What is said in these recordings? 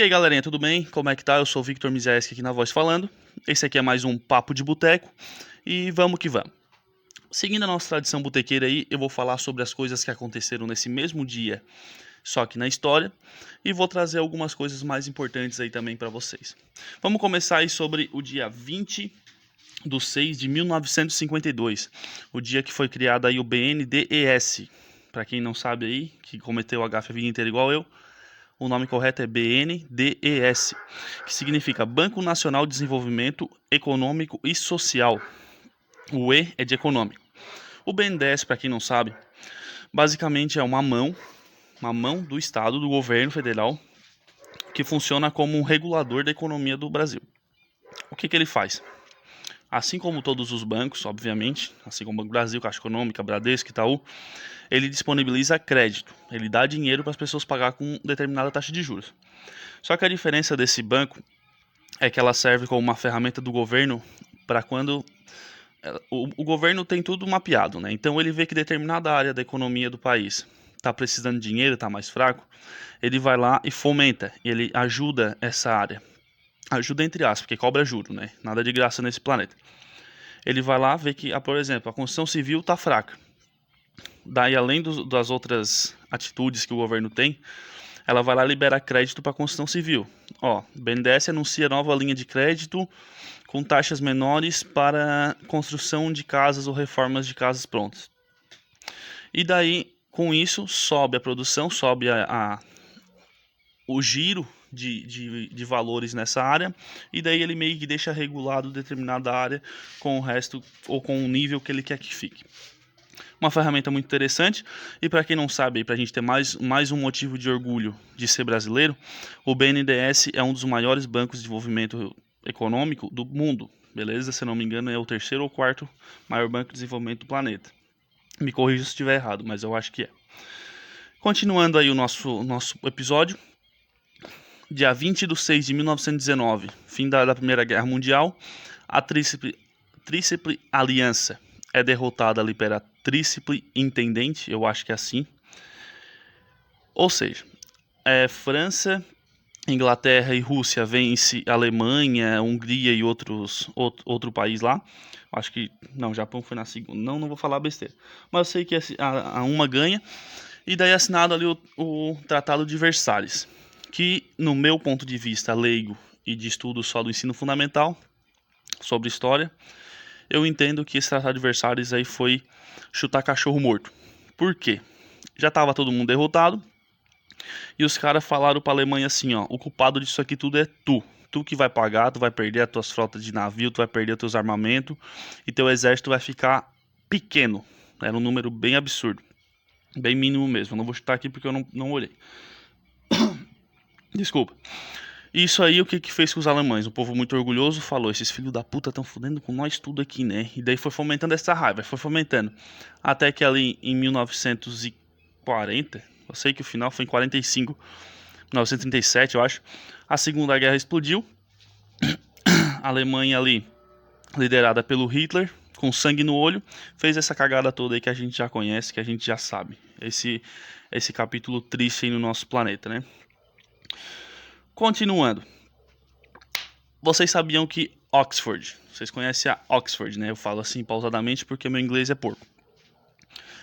E aí galerinha, tudo bem? Como é que tá? Eu sou o Victor Mizeski aqui na voz falando. Esse aqui é mais um Papo de Boteco e vamos que vamos. Seguindo a nossa tradição botequeira aí, eu vou falar sobre as coisas que aconteceram nesse mesmo dia, só que na história, e vou trazer algumas coisas mais importantes aí também para vocês. Vamos começar aí sobre o dia 20 de 6 de 1952, o dia que foi criado aí o BNDES. Para quem não sabe aí, que cometeu a gafe a vida inteira igual eu, o nome correto é BNDES, que significa Banco Nacional de Desenvolvimento Econômico e Social. O E é de econômico. O BNDES, para quem não sabe, basicamente é uma mão, uma mão do Estado, do governo federal, que funciona como um regulador da economia do Brasil. O que, que ele faz? Assim como todos os bancos, obviamente, assim como o Banco Brasil, Caixa Econômica, Bradesco, Itaú, ele disponibiliza crédito, ele dá dinheiro para as pessoas pagar com determinada taxa de juros. Só que a diferença desse banco é que ela serve como uma ferramenta do governo para quando o, o, governo tem tudo mapeado, né? Então ele vê que determinada área da economia do país está precisando de dinheiro, está mais fraco, ele vai lá e fomenta, ele ajuda essa área. Ajuda entre aspas, porque cobra juro, né? Nada de graça nesse planeta. Ele vai lá ver que, ah, por exemplo, a construção civil está fraca daí além do, das outras atitudes que o governo tem, ela vai lá liberar crédito para a construção civil. Ó, BNDES anuncia nova linha de crédito com taxas menores para construção de casas ou reformas de casas prontas. E daí, com isso, sobe a produção, sobe a, a o giro de, de, de, valores nessa área, e daí ele meio que deixa regulado determinada área com o resto, ou com o nível que ele quer que fique. Uma ferramenta muito interessante. E para quem não sabe, para a gente ter mais, mais um motivo de orgulho de ser brasileiro, o BNDES é um dos maiores bancos de desenvolvimento econômico do mundo. Beleza? Se não me engano, é o terceiro ou quarto maior banco de desenvolvimento do planeta. Me corrija se estiver errado, mas eu acho que é. Continuando aí o nosso, nosso episódio. Dia 20 de 6 de 1919, fim da, da Primeira Guerra Mundial, a Tríplice Aliança é derrotada ali pela Tríplice Intendente, eu acho que é assim. Ou seja, é, França, Inglaterra e Rússia vence Alemanha, Hungria e outros outro, outro país lá. Acho que não, Japão foi na segunda. Não, não vou falar besteira. Mas eu sei que a, a uma ganha e daí é assinado ali o, o Tratado de Versalhes, que no meu ponto de vista leigo e de estudo só do ensino fundamental sobre história, eu entendo que esse tratado de aí foi chutar cachorro morto. Por quê? Já estava todo mundo derrotado. E os caras falaram para a Alemanha assim, ó, o culpado disso aqui tudo é tu. Tu que vai pagar, tu vai perder as tuas frotas de navio, tu vai perder os teus armamentos e teu exército vai ficar pequeno. Era um número bem absurdo. Bem mínimo mesmo. Eu não vou chutar aqui porque eu não, não olhei. Desculpa. Isso aí, o que que fez com os alemães? O povo muito orgulhoso falou: esses filhos da puta estão fudendo com nós tudo aqui, né? E daí foi fomentando essa raiva, foi fomentando. Até que ali em 1940, eu sei que o final foi em 45, 1937, eu acho, a Segunda Guerra explodiu. A Alemanha ali, liderada pelo Hitler, com sangue no olho, fez essa cagada toda aí que a gente já conhece, que a gente já sabe. Esse, esse capítulo triste aí no nosso planeta, né? Continuando. Vocês sabiam que Oxford, vocês conhecem a Oxford, né? Eu falo assim pausadamente porque meu inglês é porco.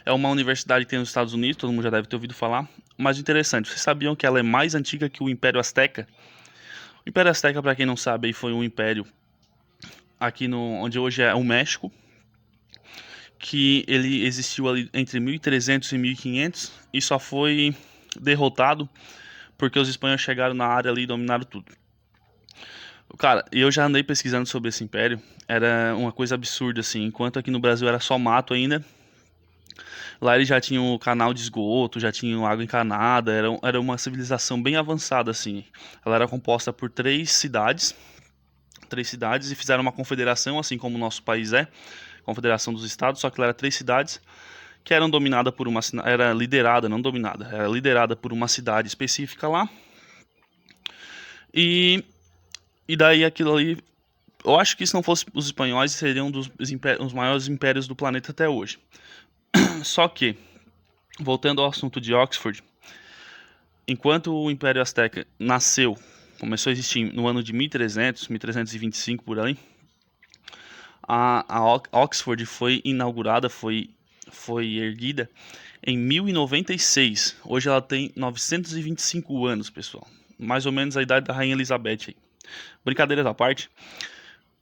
É uma universidade que tem nos Estados Unidos, todo mundo já deve ter ouvido falar. Mas interessante, vocês sabiam que ela é mais antiga que o Império Azteca? O Império Azteca, para quem não sabe, foi um império aqui no onde hoje é o México, que ele existiu ali entre 1300 e 1500 e só foi derrotado porque os espanhóis chegaram na área ali e dominaram tudo. Cara, eu já andei pesquisando sobre esse império, era uma coisa absurda assim, enquanto aqui no Brasil era só mato ainda, lá eles já tinham um canal de esgoto, já tinham água encanada, era, era uma civilização bem avançada assim. Ela era composta por três cidades, três cidades e fizeram uma confederação, assim como o nosso país é, Confederação dos Estados, só que ela era três cidades que eram dominada por uma era liderada, não dominada, era liderada por uma cidade específica lá. E e daí aquilo ali, eu acho que se não fosse os espanhóis, seriam um dos os maiores impérios do planeta até hoje. Só que voltando ao assunto de Oxford, enquanto o Império Azteca nasceu começou a existir no ano de 1300, 1325 por aí. A, a Oxford foi inaugurada, foi, foi erguida em 1096. Hoje ela tem 925 anos, pessoal. Mais ou menos a idade da Rainha Elizabeth. Aí. Brincadeiras à parte.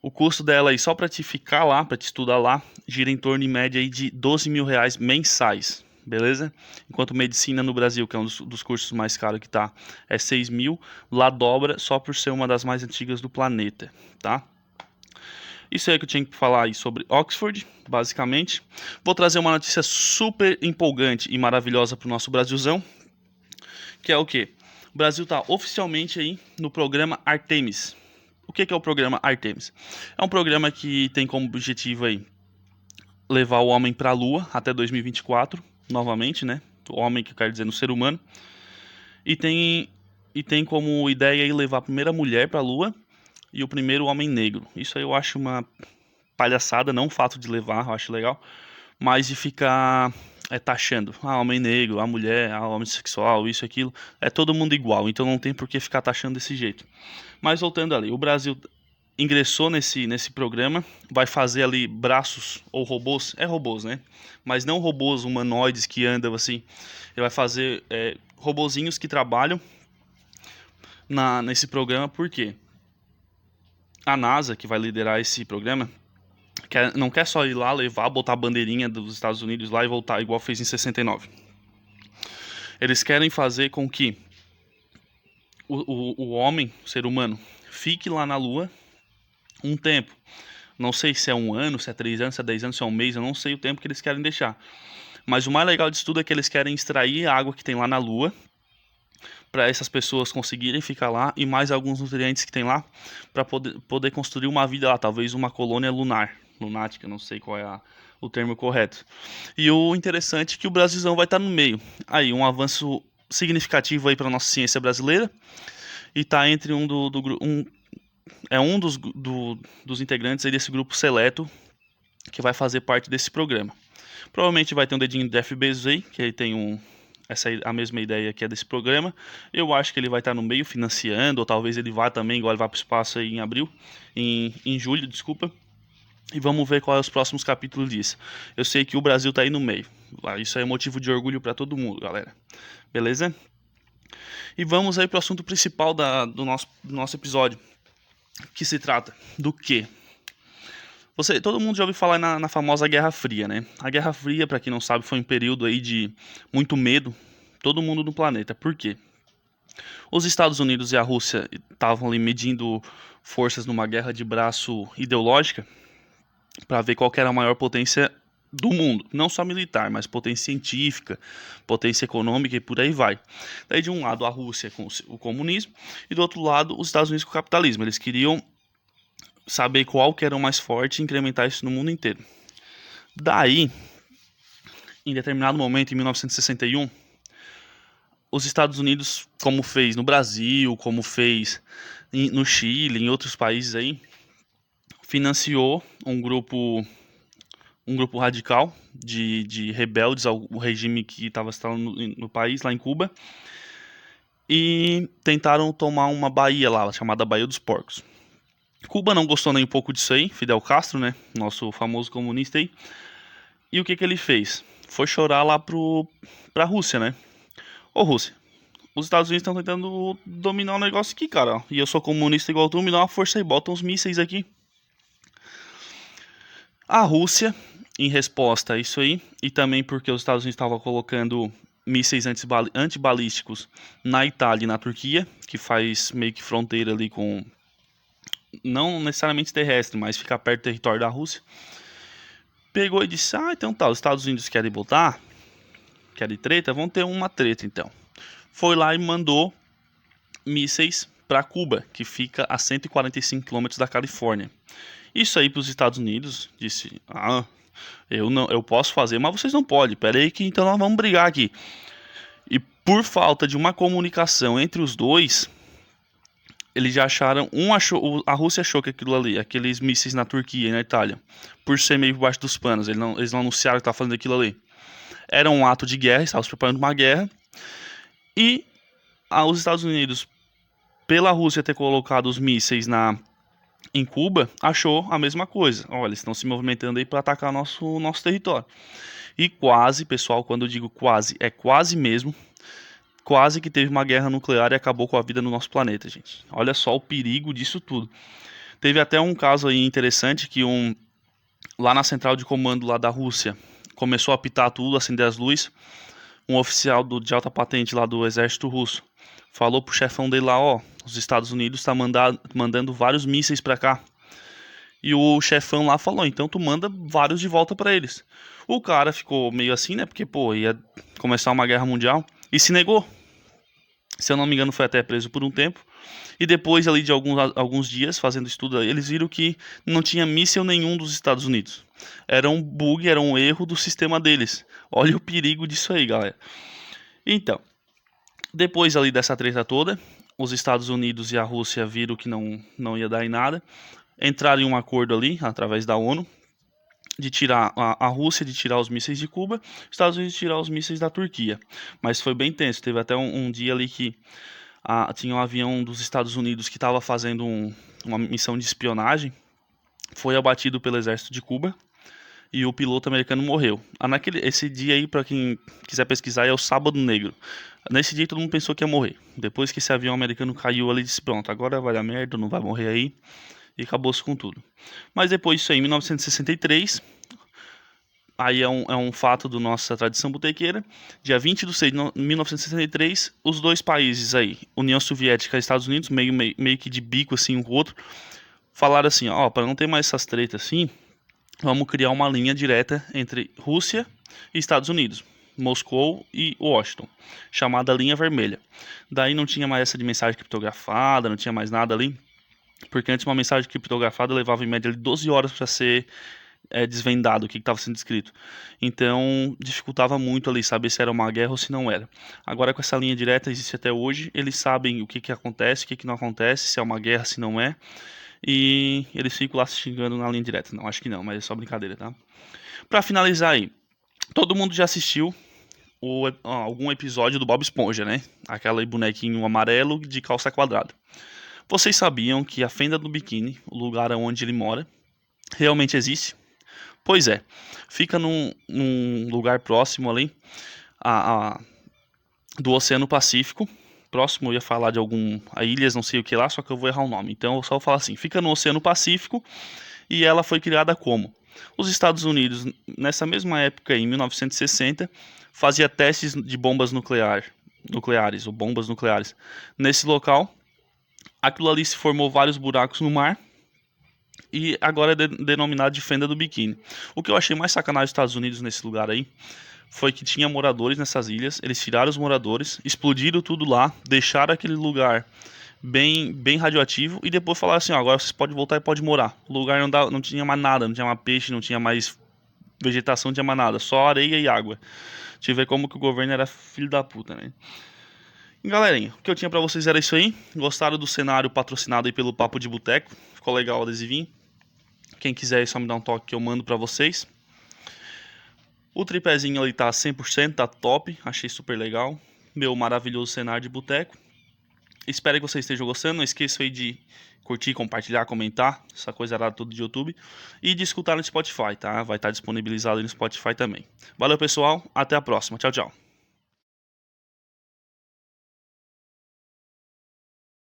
O custo dela aí, só para te ficar lá, para te estudar lá, gira em torno em média aí de 12 mil reais mensais beleza? Enquanto medicina no Brasil, que é um dos, dos cursos mais caros que tá, é 6 mil, lá dobra só por ser uma das mais antigas do planeta, tá? Isso aí que eu tinha que falar aí sobre Oxford, basicamente. Vou trazer uma notícia super empolgante e maravilhosa para o nosso Brasilzão, que é o que? O Brasil está oficialmente aí no programa Artemis. O que, que é o programa Artemis? É um programa que tem como objetivo aí levar o homem para a Lua até 2024 novamente, né? O homem que eu quero dizer no ser humano. E tem, e tem como ideia levar a primeira mulher para a Lua e o primeiro homem negro. Isso aí eu acho uma palhaçada, não o fato de levar, eu acho legal, mas de ficar é, taxando. Ah, homem negro, a mulher, a homem sexual, isso aquilo. É todo mundo igual, então não tem por que ficar taxando desse jeito. Mas voltando ali, o Brasil ingressou nesse, nesse programa, vai fazer ali braços ou robôs, é robôs, né? Mas não robôs humanoides que andam assim. Ele vai fazer é, robozinhos que trabalham na, nesse programa, por quê? A NASA, que vai liderar esse programa, quer, não quer só ir lá, levar, botar a bandeirinha dos Estados Unidos lá e voltar, igual fez em 69. Eles querem fazer com que o, o, o homem, o ser humano, fique lá na Lua um tempo. Não sei se é um ano, se é três anos, se é dez anos, se é um mês, eu não sei o tempo que eles querem deixar. Mas o mais legal disso tudo é que eles querem extrair a água que tem lá na Lua para essas pessoas conseguirem ficar lá e mais alguns nutrientes que tem lá para poder, poder construir uma vida lá, talvez uma colônia lunar, lunática, não sei qual é a, o termo correto. E o interessante é que o Brasilzão vai estar no meio. Aí, um avanço significativo aí para nossa ciência brasileira e está entre um do, do um é um dos, do, dos integrantes desse grupo seleto que vai fazer parte desse programa. Provavelmente vai ter um dedinho de FBZ, aí, que ele tem um, essa a mesma ideia que é desse programa. Eu acho que ele vai estar no meio financiando, ou talvez ele vá também, igual ele vai para o espaço em abril, em, em julho, desculpa. E vamos ver quais é os próximos capítulos disso. Eu sei que o Brasil está aí no meio. Isso é motivo de orgulho para todo mundo, galera. Beleza? E vamos aí para o assunto principal da, do, nosso, do nosso episódio, que se trata do quê? Você, todo mundo já ouviu falar na, na famosa Guerra Fria, né? A Guerra Fria, para quem não sabe, foi um período aí de muito medo, todo mundo no planeta. Por quê? Os Estados Unidos e a Rússia estavam ali medindo forças numa guerra de braço ideológica para ver qual era a maior potência do mundo, não só militar, mas potência científica, potência econômica e por aí vai. Daí de um lado a Rússia com o comunismo e do outro lado os Estados Unidos com o capitalismo. Eles queriam saber qual que era o mais forte e incrementar isso no mundo inteiro. Daí, em determinado momento, em 1961, os Estados Unidos, como fez no Brasil, como fez no Chile, em outros países aí, financiou um grupo um grupo radical de, de rebeldes ao regime que estava instalando no, no, país, lá em Cuba, e tentaram tomar uma baía lá, chamada Baía dos Porcos. Cuba não gostou nem um pouco disso aí, Fidel Castro, né, nosso famoso comunista aí, e o que, que ele fez? Foi chorar lá pro, pra Rússia, né? Ô Rússia, os Estados Unidos estão tentando dominar o um negócio aqui, cara, e eu sou comunista igual tu, me dá uma força aí, bota uns mísseis aqui. A Rússia em resposta a isso aí, e também porque os Estados Unidos estavam colocando mísseis antibalísticos na Itália e na Turquia, que faz meio que fronteira ali com. Não necessariamente terrestre, mas fica perto do território da Rússia. Pegou e disse: Ah, então tá, os Estados Unidos querem botar, querem treta, vão ter uma treta então. Foi lá e mandou mísseis para Cuba, que fica a 145 quilômetros da Califórnia. Isso aí para os Estados Unidos, disse: Ah, eu não, eu posso fazer, mas vocês não podem. Pera aí que então nós vamos brigar aqui. E por falta de uma comunicação entre os dois, eles já acharam, um achou, a Rússia achou que aquilo ali, aqueles mísseis na Turquia e na Itália, por ser meio por baixo dos panos, eles não, eles não anunciaram que estavam fazendo aquilo ali. Era um ato de guerra, estavam se preparando uma guerra. E os Estados Unidos, pela Rússia ter colocado os mísseis na em Cuba, achou a mesma coisa. Olha, eles estão se movimentando aí para atacar nosso nosso território. E quase, pessoal, quando eu digo quase, é quase mesmo, quase que teve uma guerra nuclear e acabou com a vida no nosso planeta, gente. Olha só o perigo disso tudo. Teve até um caso aí interessante que um lá na central de comando lá da Rússia começou a apitar tudo, acender as luzes. Um oficial do, de alta patente lá do exército russo falou pro chefão dele lá, ó, os Estados Unidos tá mandando, mandando vários mísseis para cá. E o chefão lá falou, então tu manda vários de volta para eles. O cara ficou meio assim, né? Porque, pô, ia começar uma guerra mundial. E se negou. Se eu não me engano, foi até preso por um tempo. E depois ali de alguns, alguns dias, fazendo estudo, eles viram que não tinha míssil nenhum dos Estados Unidos. Era um bug, era um erro do sistema deles. Olha o perigo disso aí, galera. Então, depois ali dessa treta toda, os Estados Unidos e a Rússia viram que não, não ia dar em nada, entraram em um acordo ali, através da ONU, de tirar a, a Rússia de tirar os mísseis de Cuba, os Estados Unidos de tirar os mísseis da Turquia. Mas foi bem tenso, teve até um, um dia ali que a, tinha um avião dos Estados Unidos que estava fazendo um, uma missão de espionagem, foi abatido pelo exército de Cuba, e o piloto americano morreu. Ah, naquele, esse dia aí, para quem quiser pesquisar, é o Sábado Negro. Nesse dia todo mundo pensou que ia morrer. Depois que esse avião americano caiu ali, disse: Pronto, agora vai dar merda, não vai morrer aí. E acabou-se com tudo. Mas depois disso aí, em 1963, aí é um, é um fato da nossa tradição botequeira. Dia 20 de 6 de 1963, os dois países aí, União Soviética e Estados Unidos, meio, meio, meio que de bico assim um com o outro, falaram assim: Ó, para não ter mais essas tretas assim vamos criar uma linha direta entre Rússia e Estados Unidos, Moscou e Washington, chamada linha vermelha. Daí não tinha mais essa de mensagem criptografada, não tinha mais nada ali, porque antes uma mensagem criptografada levava em média 12 horas para ser é, desvendado o que estava sendo escrito. Então dificultava muito ali saber se era uma guerra ou se não era. Agora com essa linha direta existe até hoje, eles sabem o que, que acontece, o que, que não acontece, se é uma guerra, se não é e eles ficam lá se xingando na linha direta. Não, acho que não, mas é só brincadeira, tá? Pra finalizar aí, todo mundo já assistiu o, algum episódio do Bob Esponja, né? Aquela bonequinho amarelo de calça quadrada. Vocês sabiam que a fenda do biquíni, o lugar onde ele mora, realmente existe? Pois é, fica num, num lugar próximo ali a, a, do Oceano Pacífico, próximo eu ia falar de algum a ilhas, não sei o que lá, só que eu vou errar o nome. Então eu só vou falar assim, fica no Oceano Pacífico e ela foi criada como? Os Estados Unidos, nessa mesma época, em 1960, fazia testes de bombas nuclear, nucleares ou bombas nucleares nesse local. Aquilo ali se formou vários buracos no mar e agora é de, denominado de fenda do biquíni. O que eu achei mais sacanagem dos Estados Unidos nesse lugar aí foi que tinha moradores nessas ilhas, eles tiraram os moradores, explodiram tudo lá, deixaram aquele lugar bem bem radioativo e depois falaram assim, ó, agora vocês podem voltar e pode morar. O lugar não, dá, não tinha mais nada, não tinha mais peixe, não tinha mais vegetação, não tinha mais nada, só areia e água. Tive como que o governo era filho da puta, né? Galerinha, o que eu tinha para vocês era isso aí. Gostaram do cenário patrocinado aí pelo Papo de Boteco? Ficou legal o adesivinho? Quem quiser é só me dar um toque que eu mando para vocês. O tripézinho ali tá 100%, tá top, achei super legal. Meu maravilhoso cenário de boteco. Espero que vocês estejam gostando. Não esqueça aí de curtir, compartilhar, comentar, essa coisa era tudo de YouTube. E de escutar no Spotify, tá? Vai estar disponibilizado aí no Spotify também. Valeu, pessoal. Até a próxima. Tchau, tchau.